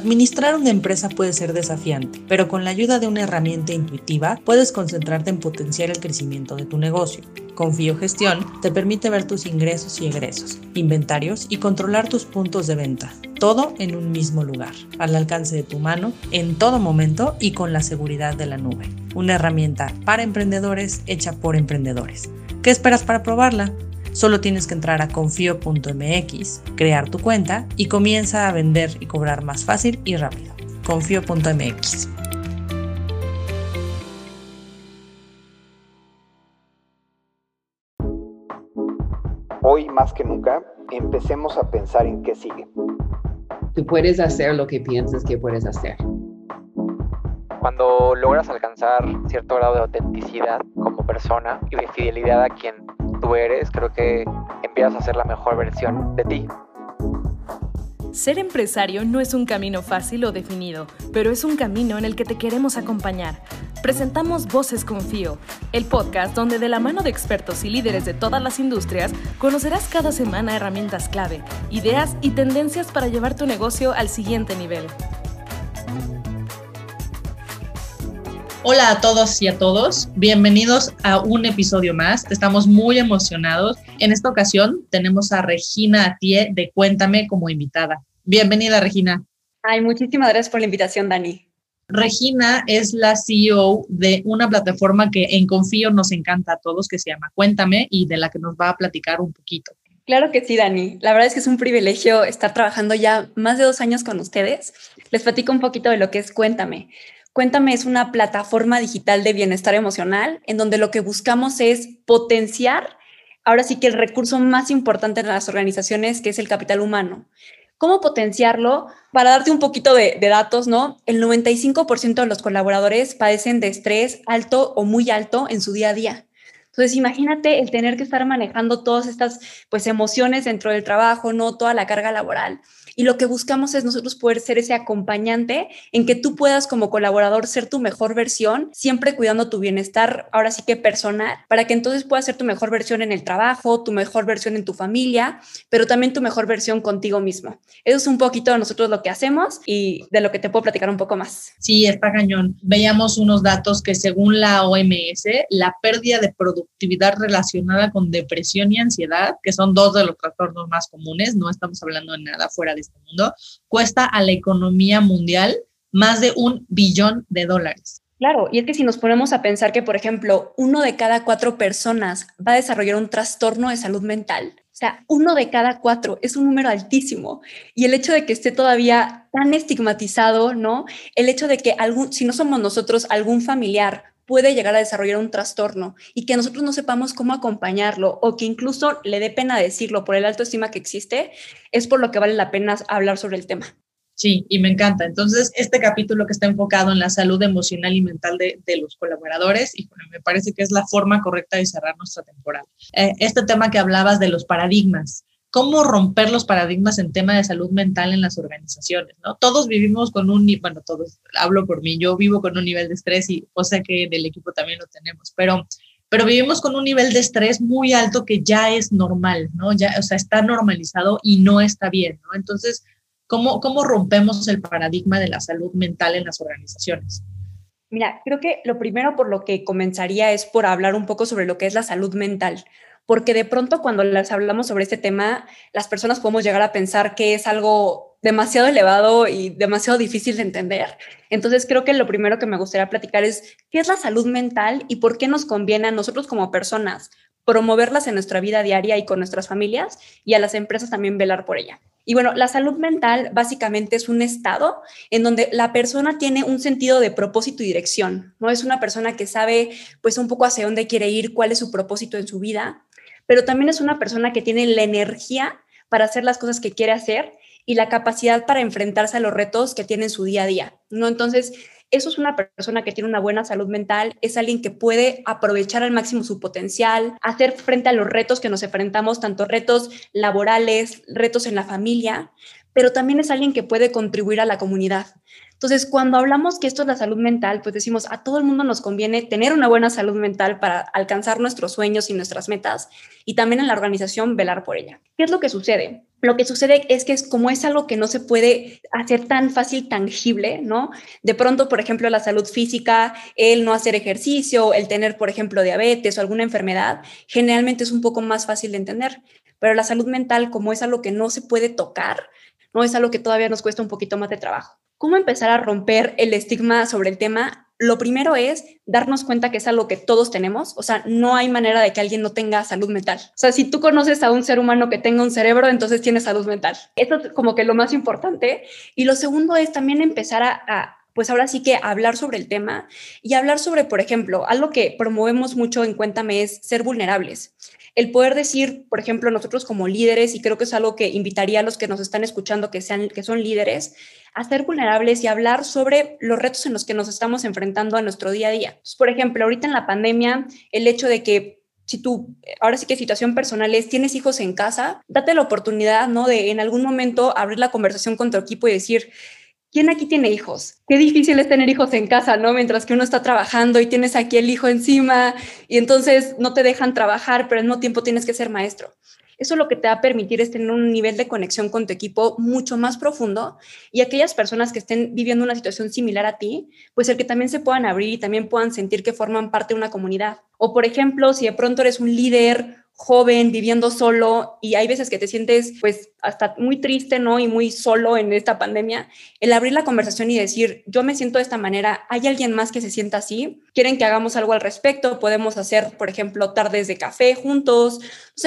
Administrar una empresa puede ser desafiante, pero con la ayuda de una herramienta intuitiva puedes concentrarte en potenciar el crecimiento de tu negocio. Confío Gestión te permite ver tus ingresos y egresos, inventarios y controlar tus puntos de venta, todo en un mismo lugar, al alcance de tu mano, en todo momento y con la seguridad de la nube. Una herramienta para emprendedores hecha por emprendedores. ¿Qué esperas para probarla? Solo tienes que entrar a confío.mx, crear tu cuenta y comienza a vender y cobrar más fácil y rápido. Confío.mx. Hoy más que nunca, empecemos a pensar en qué sigue. Tú puedes hacer lo que piensas que puedes hacer. Cuando logras alcanzar cierto grado de autenticidad como persona y de fidelidad a quien tú eres, creo que empiezas a ser la mejor versión de ti. Ser empresario no es un camino fácil o definido, pero es un camino en el que te queremos acompañar. Presentamos Voces Confío, el podcast donde de la mano de expertos y líderes de todas las industrias conocerás cada semana herramientas clave, ideas y tendencias para llevar tu negocio al siguiente nivel. Hola a todos y a todos, bienvenidos a un episodio más. Estamos muy emocionados. En esta ocasión tenemos a Regina Atie de Cuéntame como invitada. Bienvenida, Regina. Ay, muchísimas gracias por la invitación, Dani. Regina es la CEO de una plataforma que en Confío nos encanta a todos, que se llama Cuéntame y de la que nos va a platicar un poquito. Claro que sí, Dani. La verdad es que es un privilegio estar trabajando ya más de dos años con ustedes. Les platico un poquito de lo que es Cuéntame. Cuéntame es una plataforma digital de bienestar emocional en donde lo que buscamos es potenciar, ahora sí que el recurso más importante de las organizaciones, que es el capital humano. ¿Cómo potenciarlo? Para darte un poquito de, datos, ¿no? El 95% de los colaboradores padecen de estrés alto o muy alto en su día a día. Entonces, imagínate el tener que estar manejando todas estas pues emociones dentro del trabajo, no toda la carga laboral. Y lo que buscamos es nosotros poder ser ese acompañante en que tú puedas como colaborador ser tu mejor versión, siempre cuidando tu bienestar, ahora sí que personal, para que entonces puedas ser tu mejor versión en el trabajo, tu mejor versión en tu familia, pero también tu mejor versión contigo mismo. Eso es un poquito de nosotros lo que hacemos y de lo que te puedo platicar un poco más. Sí, está cañón. Veíamos unos datos que según la OMS, la pérdida de productividad relacionada con depresión y ansiedad, que son dos de los trastornos más comunes, no estamos hablando de nada fuera de este mundo, cuesta a la economía mundial más de un billón de dólares. Claro, y es que si nos ponemos a pensar que, por ejemplo, uno de cada cuatro personas va a desarrollar un trastorno de salud mental, o sea, uno de cada cuatro es un número altísimo. Y el hecho de que esté todavía tan estigmatizado, ¿no? El hecho de que algún, si no somos nosotros, algún familiar puede llegar a desarrollar un trastorno y que nosotros no sepamos cómo acompañarlo o que incluso le dé pena decirlo por el alto estima que existe, es por lo que vale la pena hablar sobre el tema. Sí, y me encanta. Entonces, este capítulo que está enfocado en la salud emocional y mental de, los colaboradores, y me parece que es la forma correcta de cerrar nuestra temporada. Eh, este tema que hablabas de los paradigmas, cómo romper los paradigmas en tema de salud mental en las organizaciones, ¿no? Todos vivimos con un, bueno, todos, hablo por mí, yo vivo con un nivel de estrés y cosa que del equipo también lo tenemos, pero, pero vivimos con un nivel de estrés muy alto que ya es normal, ¿no? Ya, o sea, está normalizado y no está bien, ¿no? Entonces, ¿cómo, cómo rompemos el paradigma de la salud mental en las organizaciones? Mira, creo que lo primero por lo que comenzaría es por hablar un poco sobre lo que es la salud mental porque de pronto cuando les hablamos sobre este tema, las personas podemos llegar a pensar que es algo demasiado elevado y demasiado difícil de entender. Entonces creo que lo primero que me gustaría platicar es qué es la salud mental y por qué nos conviene a nosotros como personas promoverlas en nuestra vida diaria y con nuestras familias y a las empresas también velar por ella. Y bueno, la salud mental básicamente es un estado en donde la persona tiene un sentido de propósito y dirección, ¿no? Es una persona que sabe pues un poco hacia dónde quiere ir, cuál es su propósito en su vida pero también es una persona que tiene la energía para hacer las cosas que quiere hacer y la capacidad para enfrentarse a los retos que tiene en su día a día, ¿no? Entonces, eso es una persona que tiene una buena salud mental, es alguien que puede aprovechar al máximo su potencial, hacer frente a los retos que nos enfrentamos, tanto retos laborales, retos en la familia, pero también es alguien que puede contribuir a la comunidad. Entonces, cuando hablamos que esto es la salud mental, pues decimos, a todo el mundo nos conviene tener una buena salud mental para alcanzar nuestros sueños y nuestras metas y también en la organización velar por ella. ¿Qué es lo que sucede? lo que sucede es que es como es algo que no se puede hacer tan fácil, tangible, ¿no? De pronto, por ejemplo, la salud física, el no hacer ejercicio, el tener, por ejemplo, diabetes o alguna enfermedad, generalmente es un poco más fácil de entender. Pero la salud mental, como es algo que no se puede tocar, no es algo que todavía nos cuesta un poquito más de trabajo. ¿Cómo empezar a romper el estigma sobre el tema? Lo primero es darnos cuenta que es algo que todos tenemos, o sea, no hay manera de que alguien no tenga salud mental. O sea, si tú conoces a un ser humano que tenga un cerebro, entonces tiene salud mental. Eso es como que lo más importante. Y lo segundo es también empezar a pues ahora sí que hablar sobre el tema y hablar sobre, por ejemplo, algo que promovemos mucho en Cuéntame es ser vulnerables el poder decir, por ejemplo, nosotros como líderes, y creo que es algo que invitaría a los que nos están escuchando que, sean, que son líderes, a ser vulnerables y hablar sobre los retos en los que nos estamos enfrentando a nuestro día a día. por ejemplo, ahorita en la pandemia, el hecho de que si tú, ahora sí que situación personal es, tienes hijos en casa, date la oportunidad, ¿no? De en algún momento abrir la conversación con tu equipo y decir, ¿Quién aquí tiene hijos? Qué difícil es tener hijos en casa, ¿no? Mientras que uno está trabajando y tienes aquí el hijo encima y entonces no te dejan trabajar, pero al mismo tiempo tienes que ser maestro. Eso lo que te va a permitir es tener un nivel de conexión con tu equipo mucho más profundo y aquellas personas que estén viviendo una situación similar a ti, pues el que también se puedan abrir y también puedan sentir que forman parte de una comunidad. O por ejemplo, si de pronto eres un líder joven, viviendo solo, y hay veces que te sientes pues hasta muy triste, ¿no? Y muy solo en esta pandemia, el abrir la conversación y decir, yo me siento de esta manera, ¿hay alguien más que se sienta así? ¿Quieren que hagamos algo al respecto? Podemos hacer, por ejemplo, tardes de café juntos.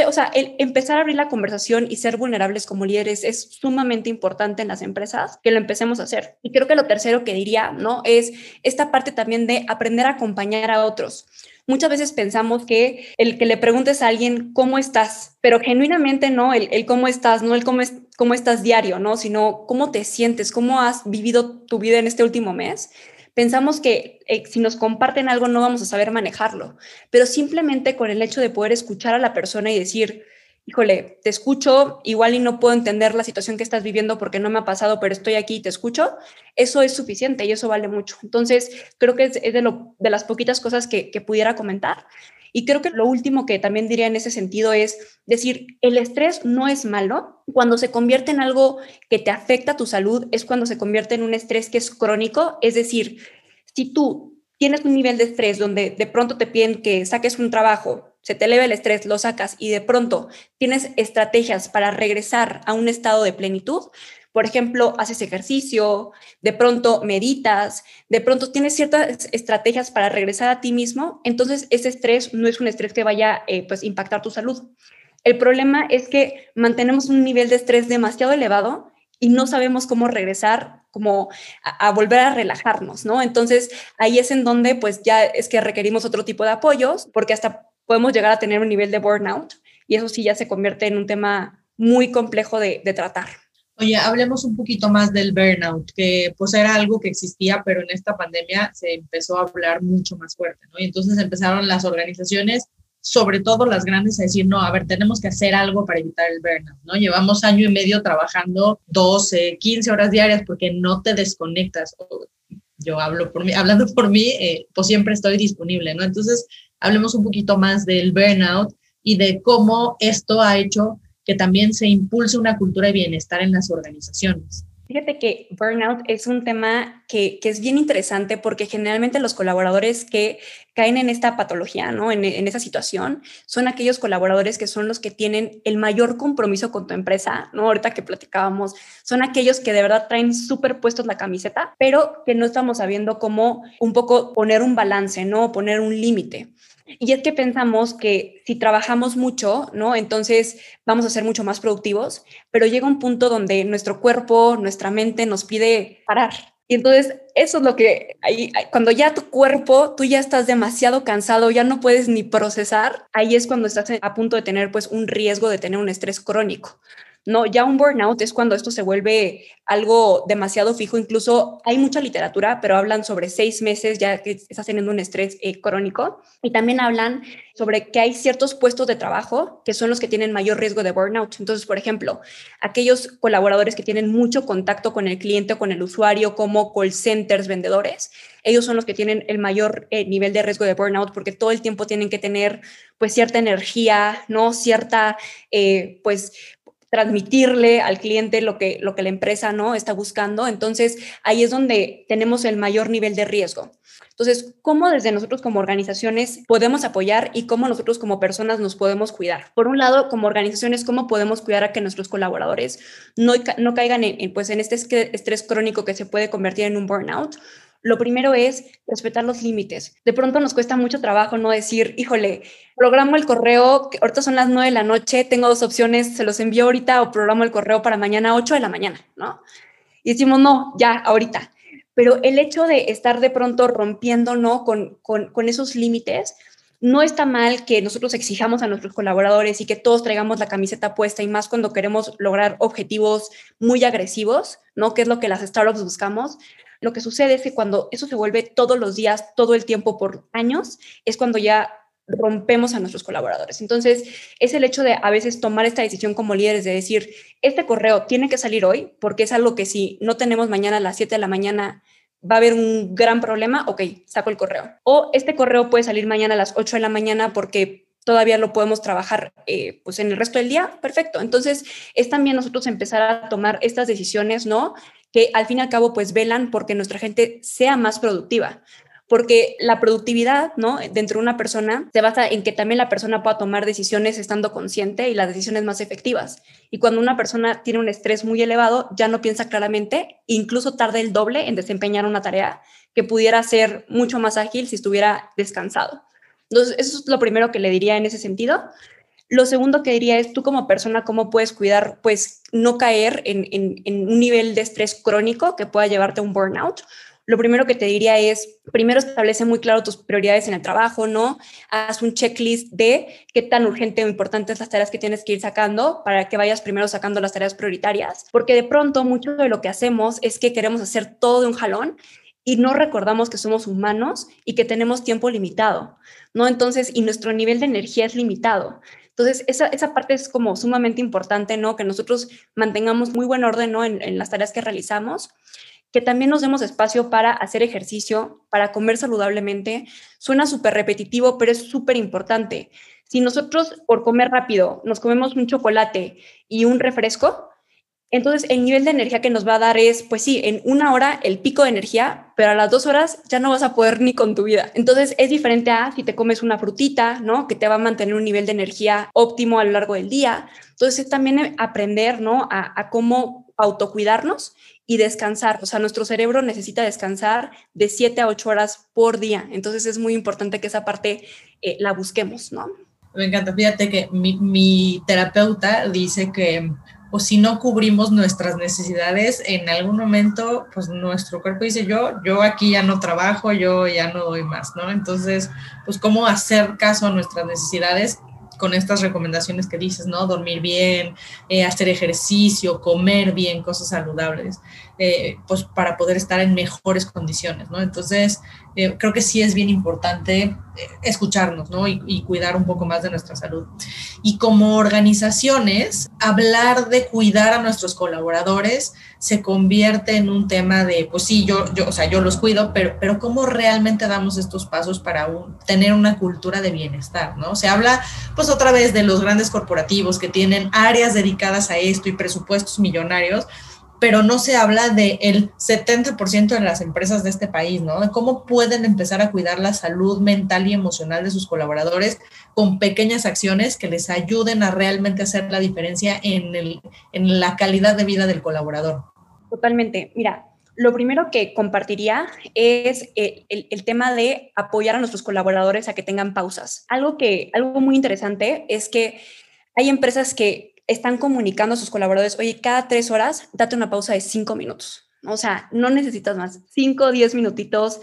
O sea, el empezar a abrir la conversación y ser vulnerables como líderes es sumamente importante en las empresas, que lo empecemos a hacer. Y creo que lo tercero que diría, ¿no? Es esta parte también de aprender a acompañar a otros. Muchas veces pensamos que el que le preguntes a alguien cómo estás, pero genuinamente no el, cómo estás, no el cómo, cómo estás diario, ¿no? Sino cómo te sientes, cómo has vivido tu vida en este último mes. Pensamos que eh, si nos comparten algo no vamos a saber manejarlo, pero simplemente con el hecho de poder escuchar a la persona y decir, híjole, te escucho, igual y no puedo entender la situación que estás viviendo porque no me ha pasado, pero estoy aquí y te escucho, eso es suficiente y eso vale mucho. Entonces, creo que es, de, las poquitas cosas que, que pudiera comentar. Y creo que lo último que también diría en ese sentido es decir, el estrés no es malo. Cuando se convierte en algo que te afecta a tu salud, es cuando se convierte en un estrés que es crónico. Es decir, si tú tienes un nivel de estrés donde de pronto te piden que saques un trabajo se te eleva el estrés, lo sacas y de pronto tienes estrategias para regresar a un estado de plenitud, por ejemplo, haces ejercicio, de pronto meditas, de pronto tienes ciertas estrategias para regresar a ti mismo, entonces ese estrés no es un estrés que vaya eh, pues, impactar tu salud. El problema es que mantenemos un nivel de estrés demasiado elevado y no sabemos cómo regresar, como a, volver a relajarnos, ¿no? Entonces ahí es en donde pues ya es que requerimos otro tipo de apoyos, porque hasta podemos llegar a tener un nivel de burnout y eso sí ya se convierte en un tema muy complejo de, tratar. Oye, hablemos un poquito más del burnout, que pues era algo que existía, pero en esta pandemia se empezó a hablar mucho más fuerte, ¿no? Y entonces empezaron las organizaciones, sobre todo las grandes, a decir, no, a ver, tenemos que hacer algo para evitar el burnout, ¿no? Llevamos año y medio trabajando 12, 15 horas diarias porque no te desconectas. Yo hablo por mí, hablando por mí, eh, pues siempre estoy disponible, ¿no? Entonces, hablemos un poquito más del burnout y de cómo esto ha hecho que también se impulse una cultura de bienestar en las organizaciones. Fíjate que burnout es un tema que, es bien interesante porque generalmente los colaboradores que caen en esta patología, ¿no? En, en, esa situación, son aquellos colaboradores que son los que tienen el mayor compromiso con tu empresa, ¿no? Ahorita que platicábamos, son aquellos que de verdad traen súper puestos la camiseta, pero que no estamos sabiendo cómo un poco poner un balance, ¿no? Poner un límite. Y es que pensamos que si trabajamos mucho, ¿no? Entonces vamos a ser mucho más productivos, pero llega un punto donde nuestro cuerpo, nuestra mente nos pide parar. Y entonces eso es lo que, ahí, cuando ya tu cuerpo, tú ya estás demasiado cansado, ya no puedes ni procesar, ahí es cuando estás a punto de tener pues un riesgo de tener un estrés crónico. No, ya un burnout es cuando esto se vuelve algo demasiado fijo. Incluso hay mucha literatura, pero hablan sobre seis meses ya que estás teniendo un estrés eh, crónico. Y también hablan sobre que hay ciertos puestos de trabajo que son los que tienen mayor riesgo de burnout. Entonces, por ejemplo, aquellos colaboradores que tienen mucho contacto con el cliente o con el usuario, como call centers, vendedores, ellos son los que tienen el mayor eh, nivel de riesgo de burnout porque todo el tiempo tienen que tener pues cierta energía, ¿no? Cierta, eh, pues transmitirle al cliente lo que, lo que la empresa ¿no? está buscando. Entonces, ahí es donde tenemos el mayor nivel de riesgo. Entonces, ¿cómo desde nosotros como organizaciones podemos apoyar y cómo nosotros como personas nos podemos cuidar? Por un lado, como organizaciones, ¿cómo podemos cuidar a que nuestros colaboradores no, no caigan en, pues, en este estrés crónico que se puede convertir en un burnout? Lo primero es respetar los límites. De pronto nos cuesta mucho trabajo no decir, híjole, programo el correo, que ahorita son las 9 de la noche, tengo dos opciones, se los envío ahorita o programo el correo para mañana 8 de la mañana, ¿no? Y decimos, no, ya, ahorita. Pero el hecho de estar de pronto rompiendo, ¿no? Con, con, con esos límites, no está mal que nosotros exijamos a nuestros colaboradores y que todos traigamos la camiseta puesta y más cuando queremos lograr objetivos muy agresivos, ¿no? Que es lo que las startups buscamos. Lo que sucede es que cuando eso se vuelve todos los días, todo el tiempo por años, es cuando ya rompemos a nuestros colaboradores. Entonces, es el hecho de a veces tomar esta decisión como líderes de decir, este correo tiene que salir hoy, porque es algo que si no tenemos mañana a las 7 de la mañana, va a haber un gran problema, ok, saco el correo. O este correo puede salir mañana a las 8 de la mañana porque todavía lo podemos trabajar eh, pues en el resto del día, perfecto. Entonces, es también nosotros empezar a tomar estas decisiones, ¿no? Que al fin y al cabo pues velan porque nuestra gente sea más productiva. Porque la productividad, ¿no? Dentro de una persona se basa en que también la persona pueda tomar decisiones estando consciente y las decisiones más efectivas. Y cuando una persona tiene un estrés muy elevado, ya no piensa claramente, incluso tarda el doble en desempeñar una tarea que pudiera ser mucho más ágil si estuviera descansado. Entonces, eso es lo primero que le diría en ese sentido. Lo segundo que diría es tú como persona, cómo puedes cuidar, pues no caer en, un nivel de estrés crónico que pueda llevarte a un burnout. Lo primero que te diría es, primero establece muy claro tus prioridades en el trabajo, ¿no? Haz un checklist de qué tan urgente o importantes las tareas que tienes que ir sacando para que vayas primero sacando las tareas prioritarias, porque de pronto mucho de lo que hacemos es que queremos hacer todo de un jalón y no recordamos que somos humanos y que tenemos tiempo limitado, ¿no? Entonces, y nuestro nivel de energía es limitado. Entonces, esa, esa parte es como sumamente importante, ¿no? Que nosotros mantengamos muy buen orden, ¿no? En, en las tareas que realizamos que también nos demos espacio para hacer ejercicio, para comer saludablemente. Suena súper repetitivo, pero es súper importante. Si nosotros por comer rápido nos comemos un chocolate y un refresco, entonces, el nivel de energía que nos va a dar es, pues sí, en una hora el pico de energía, pero a las dos horas ya no vas a poder ni con tu vida. Entonces, es diferente a si te comes una frutita, ¿no? Que te va a mantener un nivel de energía óptimo a lo largo del día. Entonces, es también aprender, ¿no? A, cómo autocuidarnos y descansar. O sea, nuestro cerebro necesita descansar de siete a ocho horas por día. Entonces, es muy importante que esa parte eh, la busquemos, ¿no? Me encanta. Fíjate que mi terapeuta dice que o si no cubrimos nuestras necesidades, en algún momento, pues nuestro cuerpo dice, yo, yo aquí ya no trabajo, yo ya no doy más, ¿no? Entonces, pues cómo hacer caso a nuestras necesidades con estas recomendaciones que dices, ¿no? Dormir bien, eh, hacer ejercicio, comer bien, cosas saludables, eh, pues para poder estar en mejores condiciones, ¿no? Entonces, eh, creo que sí es bien importante escucharnos, ¿no? Y, y, cuidar un poco más de nuestra salud. Y como organizaciones, hablar de cuidar a nuestros colaboradores se convierte en un tema de, pues sí, yo, yo, o sea, yo los cuido, pero, pero ¿cómo realmente damos estos pasos para tener una cultura de bienestar, ¿no? Se habla, pues otra vez, de los grandes corporativos que tienen áreas dedicadas a esto y presupuestos millonarios, pero no se habla del el 70% de las empresas de este país, ¿no? De cómo pueden empezar a cuidar la salud mental y emocional de sus colaboradores con pequeñas acciones que les ayuden a realmente hacer la diferencia en, el, en la calidad de vida del colaborador. Totalmente. Mira, lo primero que compartiría es el, el, el, tema de apoyar a nuestros colaboradores a que tengan pausas. Algo que, algo muy interesante es que hay empresas que están comunicando a sus colaboradores, oye, cada tres horas, date una pausa de cinco minutos. O sea, no necesitas más, cinco diez minutitos,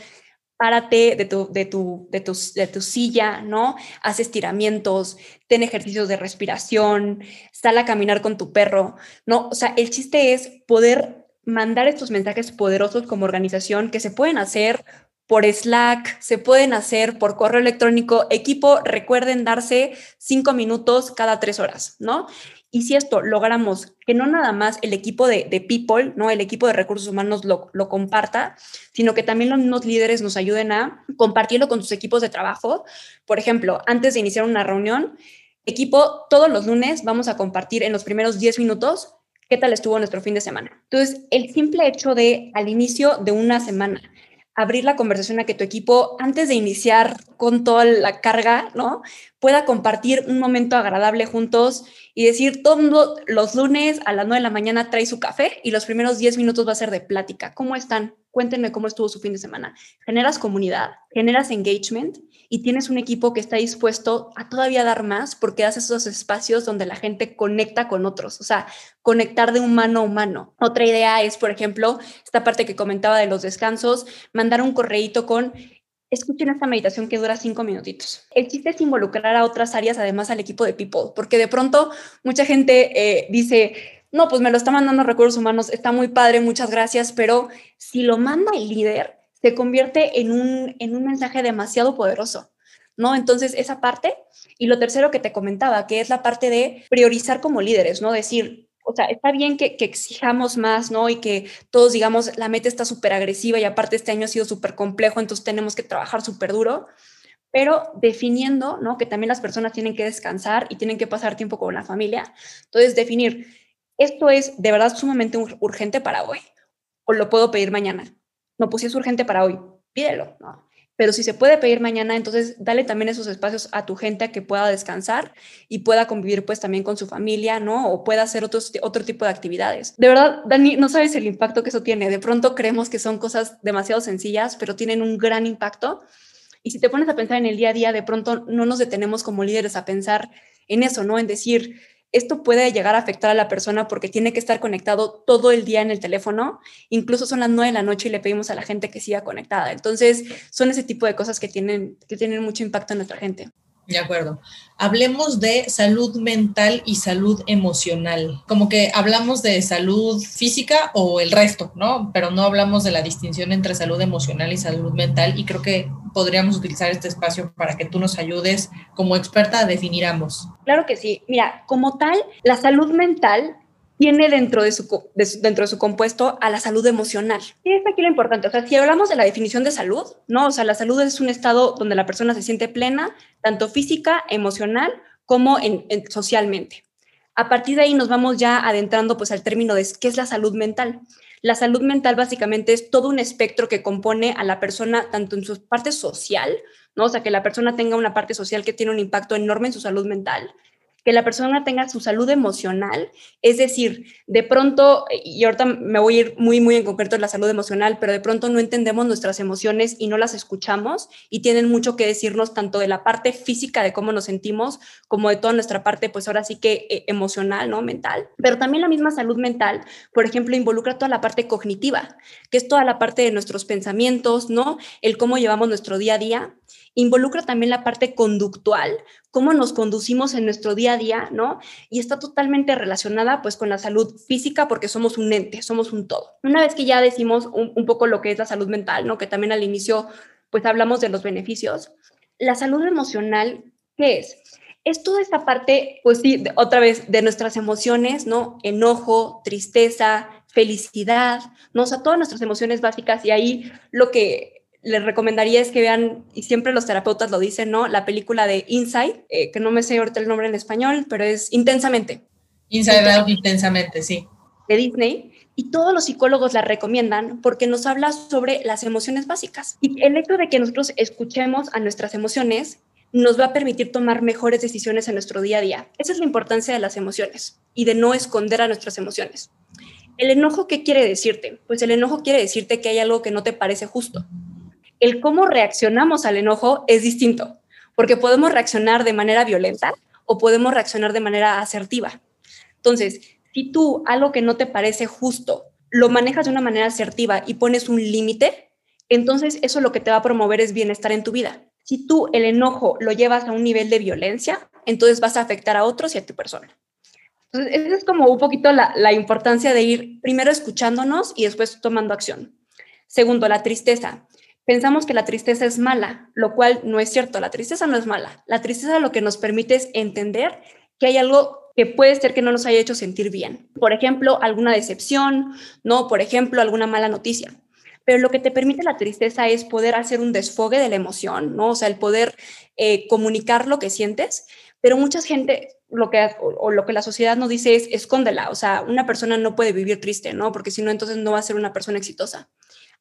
párate de tu, de, tu, de, de tu silla, ¿no? Haz estiramientos, ten ejercicios de respiración, sal a caminar con tu perro, ¿no? O sea, el chiste es poder mandar estos mensajes poderosos como organización que se pueden hacer por Slack, se pueden hacer por correo electrónico. Equipo, recuerden darse cinco minutos cada tres horas, ¿no? Y si esto logramos que no nada más el equipo de, people, ¿no? el equipo de recursos humanos lo, comparta, sino que también los mismos líderes nos ayuden a compartirlo con sus equipos de trabajo. Por ejemplo, antes de iniciar una reunión, Equipo, todos los lunes vamos a compartir en los primeros 10 minutos qué tal estuvo nuestro fin de semana. Entonces, el simple hecho de al inicio de una semana abrir la conversación a que tu equipo, antes de iniciar con toda la carga, ¿no? Pueda compartir un momento agradable juntos y decir, todos los lunes a las 9 de la mañana trae su café y los primeros 10 minutos va a ser de plática. ¿Cómo están? Cuéntenme cómo estuvo su fin de semana. Generas comunidad, generas engagement y tienes un equipo que está dispuesto a todavía dar más porque haces esos espacios donde la gente conecta con otros, o sea, conectar de humano a humano. Otra idea es, por ejemplo, esta parte que comentaba de los descansos, mandar un correíto con escuchen esta meditación que dura cinco minutitos. El chiste es involucrar a otras áreas, además al equipo de People, porque de pronto mucha gente eh, dice, no, pues me lo está mandando recursos humanos, está muy padre, muchas gracias, pero si lo manda el líder, se convierte en un, en un mensaje demasiado poderoso, ¿no? Entonces, esa parte. Y lo tercero que te comentaba, que es la parte de priorizar como líderes, ¿no? Decir, o sea, está bien que, que exijamos más, ¿no? Y que todos digamos, la meta está súper agresiva y aparte este año ha sido súper complejo, entonces tenemos que trabajar súper duro, pero definiendo, ¿no? Que también las personas tienen que descansar y tienen que pasar tiempo con la familia. Entonces, definir, esto es de verdad sumamente urgente para hoy o lo puedo pedir mañana no, pues es urgente para hoy, pídelo, ¿no? Pero si se puede pedir mañana, entonces dale también esos espacios a tu gente a que pueda descansar y pueda convivir pues también con su familia, ¿no? O pueda hacer otros, otro tipo de actividades. De verdad, Dani, no sabes el impacto que eso tiene. De pronto creemos que son cosas demasiado sencillas, pero tienen un gran impacto. Y si te pones a pensar en el día a día, de pronto no nos detenemos como líderes a pensar en eso, ¿no? En decir, esto puede llegar a afectar a la persona porque tiene que estar conectado todo el día en el teléfono. Incluso son las nueve de la noche y le pedimos a la gente que siga conectada. Entonces, son ese tipo de cosas que tienen, que tienen mucho impacto en nuestra gente. De acuerdo. Hablemos de salud mental y salud emocional. Como que hablamos de salud física o el resto, ¿no? Pero no hablamos de la distinción entre salud emocional y salud mental y creo que podríamos utilizar este espacio para que tú nos ayudes como experta a definir ambos. Claro que sí. Mira, como tal, la salud mental tiene dentro de, su, dentro de su compuesto a la salud emocional. Y es aquí lo importante. O sea, si hablamos de la definición de salud, ¿no? O sea, la salud es un estado donde la persona se siente plena, tanto física, emocional, como en, socialmente. A partir de ahí nos vamos ya adentrando pues al término de qué es la salud mental. La salud mental básicamente es todo un espectro que compone a la persona tanto en su parte social, ¿no? O sea, que la persona tenga una parte social que tiene un impacto enorme en su salud mental, que la persona tenga su salud emocional, es decir, de pronto, y ahorita me voy a ir muy, muy en concreto en la salud emocional, pero de pronto no entendemos nuestras emociones y no las escuchamos y tienen mucho que decirnos tanto de la parte física de cómo nos sentimos como de toda nuestra parte, pues ahora sí que eh, emocional, ¿no? Mental. Pero también la misma salud mental, por ejemplo, involucra toda la parte cognitiva, que es toda la parte de nuestros pensamientos, ¿no? El cómo llevamos nuestro día a día involucra también la parte conductual, cómo nos conducimos en nuestro día a día, ¿no? Y está totalmente relacionada pues con la salud física porque somos un ente, somos un todo. Una vez que ya decimos un, poco lo que es la salud mental, ¿no? Que también al inicio pues hablamos de los beneficios. La salud emocional, ¿qué es? Es toda esta parte, pues sí, otra vez, de nuestras emociones, ¿no? Enojo, tristeza, felicidad, ¿no? O sea, todas nuestras emociones básicas y ahí lo que les recomendaría es que vean, y siempre los terapeutas lo dicen, ¿no? La película de Inside, eh, que no me sé ahorita el nombre en español, pero es Intensamente. Inside Out, Intensamente, sí. De Disney. Y todos los psicólogos la recomiendan porque nos habla sobre las emociones básicas. Y el hecho de que nosotros escuchemos a nuestras emociones nos va a permitir tomar mejores decisiones en nuestro día a día. Esa es la importancia de las emociones y de no esconder a nuestras emociones. ¿El enojo qué quiere decirte? Pues el enojo quiere decirte que hay algo que no te parece justo el cómo reaccionamos al enojo es distinto, porque podemos reaccionar de manera violenta o podemos reaccionar de manera asertiva. Entonces, si tú algo que no te parece justo lo manejas de una manera asertiva y pones un límite, entonces eso lo que te va a promover es bienestar en tu vida. Si tú el enojo lo llevas a un nivel de violencia, entonces vas a afectar a otros y a tu persona. Entonces, esa es como un poquito la, la importancia de ir primero escuchándonos y después tomando acción. Segundo, la tristeza pensamos que la tristeza es mala, lo cual no es cierto, la tristeza no es mala. La tristeza lo que nos permite es entender que hay algo que puede ser que no nos haya hecho sentir bien. Por ejemplo, alguna decepción, ¿no? Por ejemplo, alguna mala noticia. Pero lo que te permite la tristeza es poder hacer un desfogue de la emoción, ¿no? O sea, el poder eh, comunicar lo que sientes, pero mucha gente lo que, o, lo que la sociedad nos dice es escóndela, o sea, una persona no puede vivir triste, ¿no? Porque si no, entonces no va a ser una persona exitosa.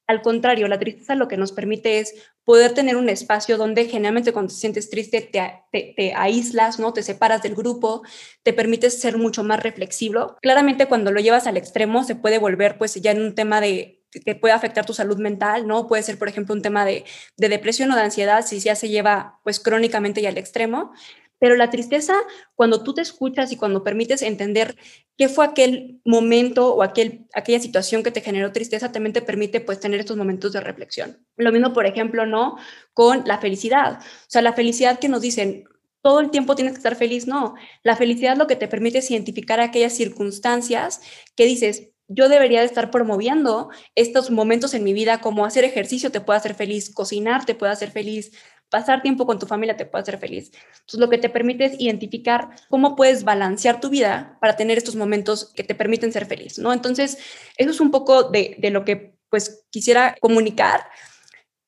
Al contrario, la tristeza lo que nos permite es poder tener un espacio donde generalmente cuando te sientes triste te, te, aíslas, ¿no? Te separas del grupo, te permites ser mucho más reflexivo. Claramente cuando lo llevas al extremo se puede volver pues ya en un tema de que puede afectar tu salud mental, ¿no? Puede ser, por ejemplo, un tema de, de depresión o de ansiedad si ya se lleva pues crónicamente ya al extremo. Pero la tristeza, cuando tú te escuchas y cuando permites entender qué fue aquel momento o aquel, aquella situación que te generó tristeza, también te permite pues tener estos momentos de reflexión. Lo mismo, por ejemplo, ¿no? Con la felicidad. O sea, la felicidad que nos dicen, todo el tiempo tienes que estar feliz, no. La felicidad lo que te permite es identificar aquellas circunstancias que dices, yo debería de estar promoviendo estos momentos en mi vida, como hacer ejercicio te puede hacer feliz, cocinar te puede hacer feliz, pasar tiempo con tu familia te puede hacer feliz. Entonces, lo que te permite es identificar cómo puedes balancear tu vida para tener estos momentos que te permiten ser feliz, ¿no? Entonces, eso es un poco de, de lo que pues quisiera comunicar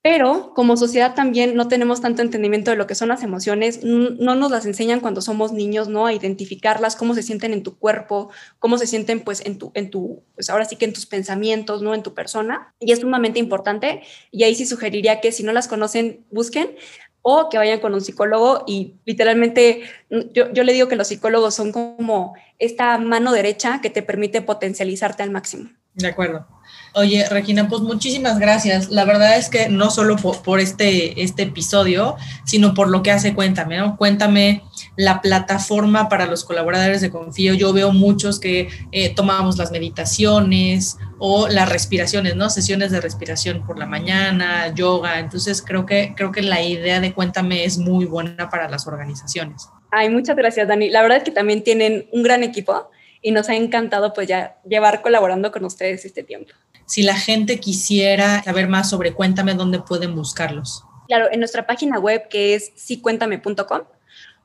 pero como sociedad también no tenemos tanto entendimiento de lo que son las emociones, no nos las enseñan cuando somos niños, ¿no? A identificarlas, cómo se sienten en tu cuerpo, cómo se sienten pues en tu, en tu, pues ahora sí que en tus pensamientos, ¿no? En tu persona. Y es sumamente importante. Y ahí sí sugeriría que si no las conocen, busquen o que vayan con un psicólogo y literalmente yo, yo le digo que los psicólogos son como esta mano derecha que te permite potencializarte al máximo. De acuerdo. Oye, Regina, pues muchísimas gracias. La verdad es que no solo por, este, este episodio, sino por lo que hace Cuéntame, ¿no? Cuéntame la plataforma para los colaboradores de Confío. Yo veo muchos que eh, tomamos las meditaciones o las respiraciones, ¿no? Sesiones de respiración por la mañana, yoga. Entonces creo que, creo que la idea de Cuéntame es muy buena para las organizaciones. Ay, muchas gracias, Dani. La verdad es que también tienen un gran equipo y nos ha encantado pues ya llevar colaborando con ustedes este tiempo. Si la gente quisiera saber más sobre Cuéntame, ¿dónde pueden buscarlos? Claro, en nuestra página web que es sicuéntame.com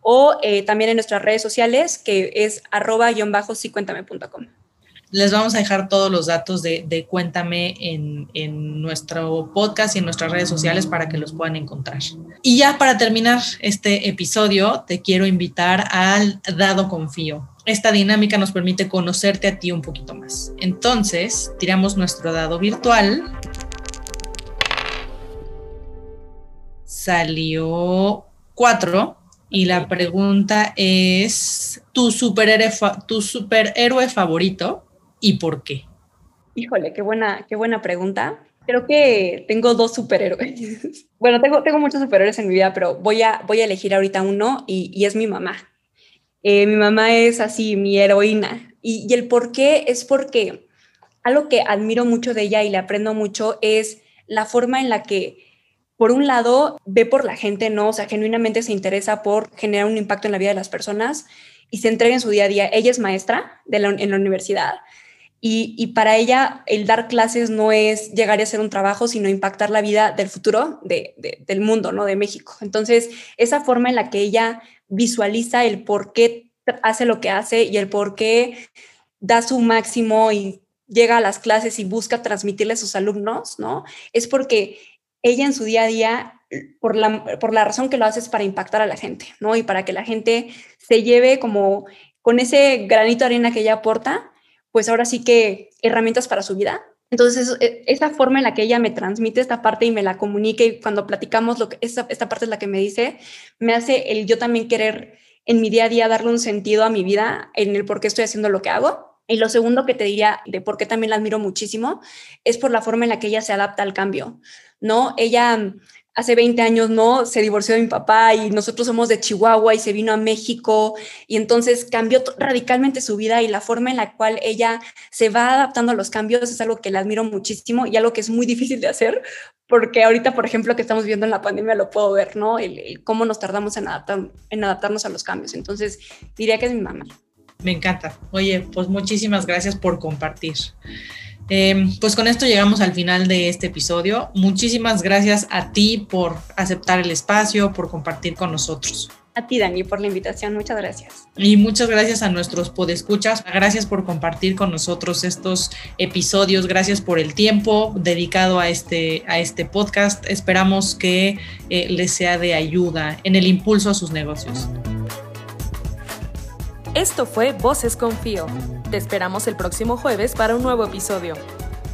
o eh, también en nuestras redes sociales que es arroba-sicuéntame.com. Les vamos a dejar todos los datos de, Cuéntame en, en, nuestro podcast y en nuestras redes sociales para que los puedan encontrar. Y ya para terminar este episodio, te quiero invitar al Dado Confío esta dinámica nos permite conocerte a ti un poquito más. Entonces, tiramos nuestro dado virtual. Salió cuatro y la pregunta es, ¿tu superhéroe, tu superhéroe favorito y por qué? Híjole, qué buena, qué buena pregunta. Creo que tengo dos superhéroes. bueno, tengo, tengo muchos superhéroes en mi vida, pero voy a, voy a elegir ahorita uno y, y es mi mamá. Eh, mi mamá es así, mi heroína. Y, el por qué es porque algo que admiro mucho de ella y le aprendo mucho es la forma en la que, por un lado, ve por la gente, ¿no? O sea, genuinamente se interesa por generar un impacto en la vida de las personas y se entrega en su día a día. Ella es maestra en la universidad y, para ella el dar clases no es llegar a hacer un trabajo, sino impactar la vida del futuro del mundo, ¿no? De México. Entonces, esa forma en la que ella visualiza el por qué hace lo que hace y el por qué da su máximo y llega a las clases y busca transmitirle a sus alumnos, ¿no? Es porque ella en su día a día, por la, por la razón que lo hace es para impactar a la gente, ¿no? Y para que la gente se lleve como con ese granito de arena que ella aporta, pues ahora sí que herramientas para su vida, entonces, e, esa forma en la que ella me transmite esta parte y me la comunique y cuando platicamos, lo que, esta, esta parte es la que me dice, me hace el yo también querer en mi día a día darle un sentido a mi vida, en el por qué estoy haciendo lo que hago. Y lo segundo que te diría de por qué también la admiro muchísimo es por la forma en la que ella se adapta al cambio, ¿no? Ella hace 20 años, ¿no? Se divorció de mi papá y nosotros somos de Chihuahua y se vino a México y entonces cambió radicalmente su vida y la forma en la cual ella se va adaptando a los cambios es algo que le admiro muchísimo y algo que es muy difícil de hacer porque ahorita, por ejemplo, que estamos viendo en la pandemia lo puedo ver, ¿no? El, cómo nos tardamos en, adaptar, en adaptarnos a los cambios. Entonces, diría que es mi mamá. Me encanta. Oye, pues muchísimas gracias por compartir. Em, pues con esto llegamos al final de este episodio. Muchísimas gracias a ti por aceptar el espacio, por compartir con nosotros. A ti, Dani, por la invitación. Muchas gracias. Y muchas gracias a nuestros podescuchas. Gracias por compartir con nosotros estos episodios. Gracias por el tiempo dedicado a este, a este podcast. Esperamos que eh, les sea de ayuda en el impulso a sus negocios. Esto fue Voces Confío. Te esperamos el próximo jueves para un nuevo episodio.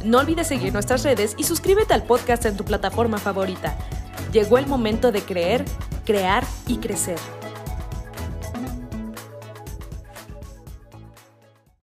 No olvides seguir nuestras redes y suscríbete al podcast en tu plataforma favorita. Llegó el momento de creer, crear y crecer.